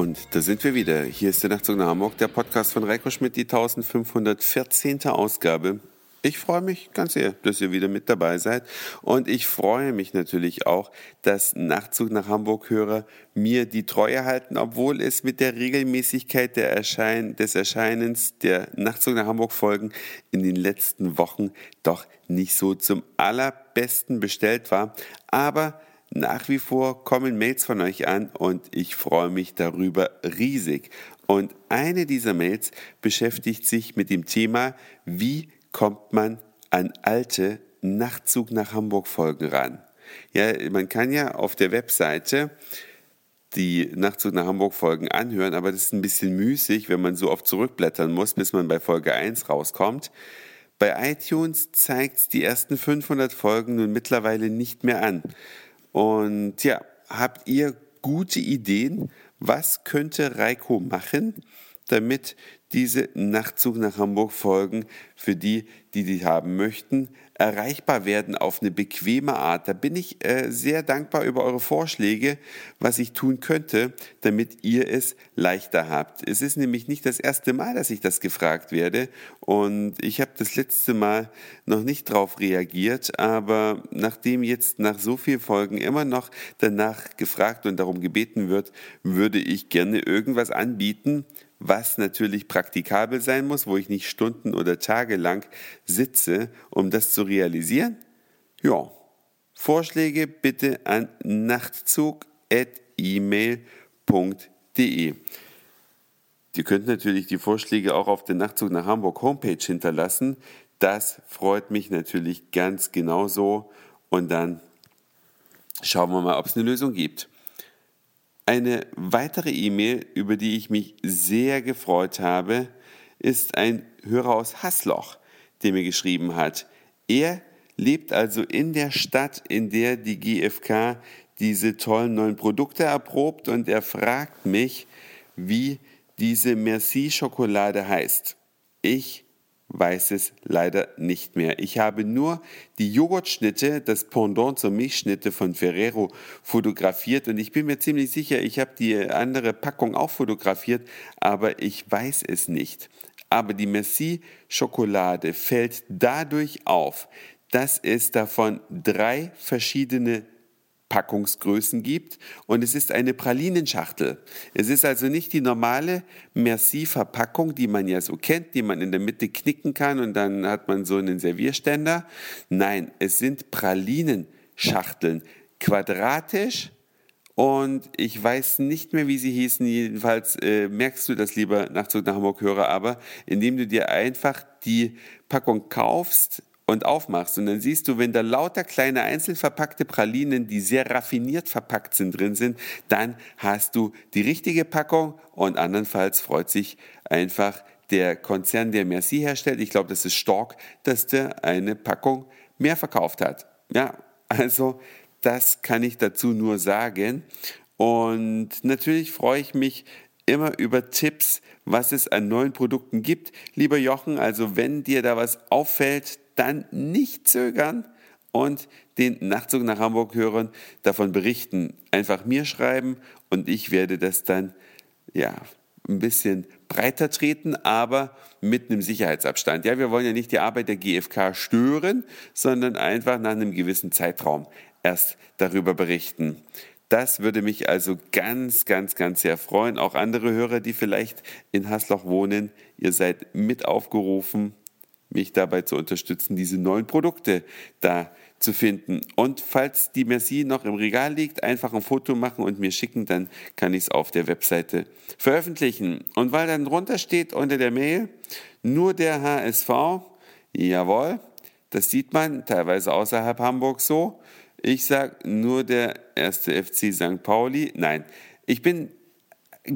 Und da sind wir wieder. Hier ist der Nachtzug nach Hamburg, der Podcast von Reiko Schmidt, die 1514. Ausgabe. Ich freue mich ganz sehr, dass ihr wieder mit dabei seid. Und ich freue mich natürlich auch, dass Nachtzug nach Hamburg-Hörer mir die Treue halten, obwohl es mit der Regelmäßigkeit der Erschein des Erscheinens der Nachtzug nach Hamburg-Folgen in den letzten Wochen doch nicht so zum allerbesten bestellt war. Aber nach wie vor kommen Mails von euch an und ich freue mich darüber riesig. Und eine dieser Mails beschäftigt sich mit dem Thema, wie kommt man an alte Nachtzug nach Hamburg Folgen ran. Ja, man kann ja auf der Webseite die Nachtzug nach Hamburg Folgen anhören, aber das ist ein bisschen müßig, wenn man so oft zurückblättern muss, bis man bei Folge 1 rauskommt. Bei iTunes zeigt die ersten 500 Folgen nun mittlerweile nicht mehr an. Und ja, habt ihr gute Ideen? Was könnte Reiko machen, damit diese Nachtzug nach Hamburg Folgen für die, die die haben möchten, erreichbar werden auf eine bequeme Art. Da bin ich äh, sehr dankbar über eure Vorschläge, was ich tun könnte, damit ihr es leichter habt. Es ist nämlich nicht das erste Mal, dass ich das gefragt werde und ich habe das letzte Mal noch nicht darauf reagiert, aber nachdem jetzt nach so vielen Folgen immer noch danach gefragt und darum gebeten wird, würde ich gerne irgendwas anbieten, was natürlich praktikabel sein muss, wo ich nicht Stunden oder Tage lang sitze, um das zu realisieren? Ja, Vorschläge bitte an nachtzug.email.de. Ihr könnt natürlich die Vorschläge auch auf der Nachtzug nach Hamburg Homepage hinterlassen. Das freut mich natürlich ganz genauso. Und dann schauen wir mal, ob es eine Lösung gibt. Eine weitere E-Mail, über die ich mich sehr gefreut habe, ist ein Hörer aus Hassloch, der mir geschrieben hat. Er lebt also in der Stadt, in der die GfK diese tollen neuen Produkte erprobt und er fragt mich, wie diese Merci-Schokolade heißt. Ich weiß es leider nicht mehr. Ich habe nur die Joghurtschnitte, das Pendant zur Milchschnitte von Ferrero fotografiert und ich bin mir ziemlich sicher, ich habe die andere Packung auch fotografiert, aber ich weiß es nicht. Aber die Merci Schokolade fällt dadurch auf, dass es davon drei verschiedene Packungsgrößen gibt und es ist eine Pralinenschachtel. Es ist also nicht die normale Merci-Verpackung, die man ja so kennt, die man in der Mitte knicken kann und dann hat man so einen Servierständer. Nein, es sind Pralinenschachteln, quadratisch und ich weiß nicht mehr, wie sie hießen. Jedenfalls äh, merkst du das lieber Nachtzug nach Hamburg höre, aber indem du dir einfach die Packung kaufst, und aufmachst und dann siehst du, wenn da lauter kleine einzeln verpackte Pralinen, die sehr raffiniert verpackt sind, drin sind, dann hast du die richtige Packung und andernfalls freut sich einfach der Konzern, der Merci herstellt, ich glaube, das ist Stork, dass der eine Packung mehr verkauft hat. Ja, also das kann ich dazu nur sagen. Und natürlich freue ich mich immer über Tipps, was es an neuen Produkten gibt. Lieber Jochen, also wenn dir da was auffällt, dann nicht zögern und den Nachtzug nach Hamburg hören, davon berichten. Einfach mir schreiben und ich werde das dann, ja, ein bisschen breiter treten, aber mit einem Sicherheitsabstand. Ja, wir wollen ja nicht die Arbeit der GfK stören, sondern einfach nach einem gewissen Zeitraum erst darüber berichten. Das würde mich also ganz, ganz, ganz sehr freuen. Auch andere Hörer, die vielleicht in Hasloch wohnen, ihr seid mit aufgerufen, mich dabei zu unterstützen, diese neuen Produkte da zu finden. Und falls die Merci noch im Regal liegt, einfach ein Foto machen und mir schicken, dann kann ich es auf der Webseite veröffentlichen. Und weil dann drunter steht unter der Mail, nur der HSV, jawohl, das sieht man teilweise außerhalb Hamburg so. Ich sage nur der erste FC St. Pauli. Nein, ich bin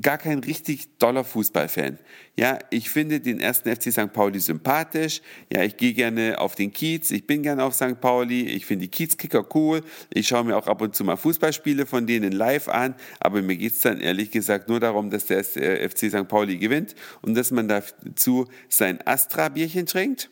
gar kein richtig doller Fußballfan. Ja, ich finde den ersten FC St. Pauli sympathisch. Ja, ich gehe gerne auf den Kiez. Ich bin gerne auf St. Pauli. Ich finde die Kiezkicker cool. Ich schaue mir auch ab und zu mal Fußballspiele von denen live an. Aber mir geht es dann ehrlich gesagt nur darum, dass der FC St. Pauli gewinnt und dass man dazu sein Astra-Bierchen trinkt.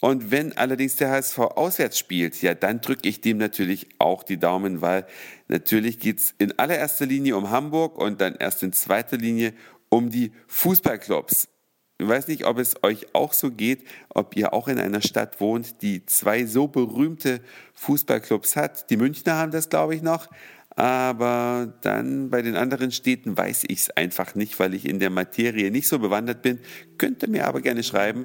Und wenn allerdings der HSV auswärts spielt, ja, dann drücke ich dem natürlich auch die Daumen, weil natürlich geht's in allererster Linie um Hamburg und dann erst in zweiter Linie um die Fußballclubs. Ich weiß nicht, ob es euch auch so geht, ob ihr auch in einer Stadt wohnt, die zwei so berühmte Fußballclubs hat. Die Münchner haben das, glaube ich, noch. Aber dann bei den anderen Städten weiß ich es einfach nicht, weil ich in der Materie nicht so bewandert bin. Könnt ihr mir aber gerne schreiben.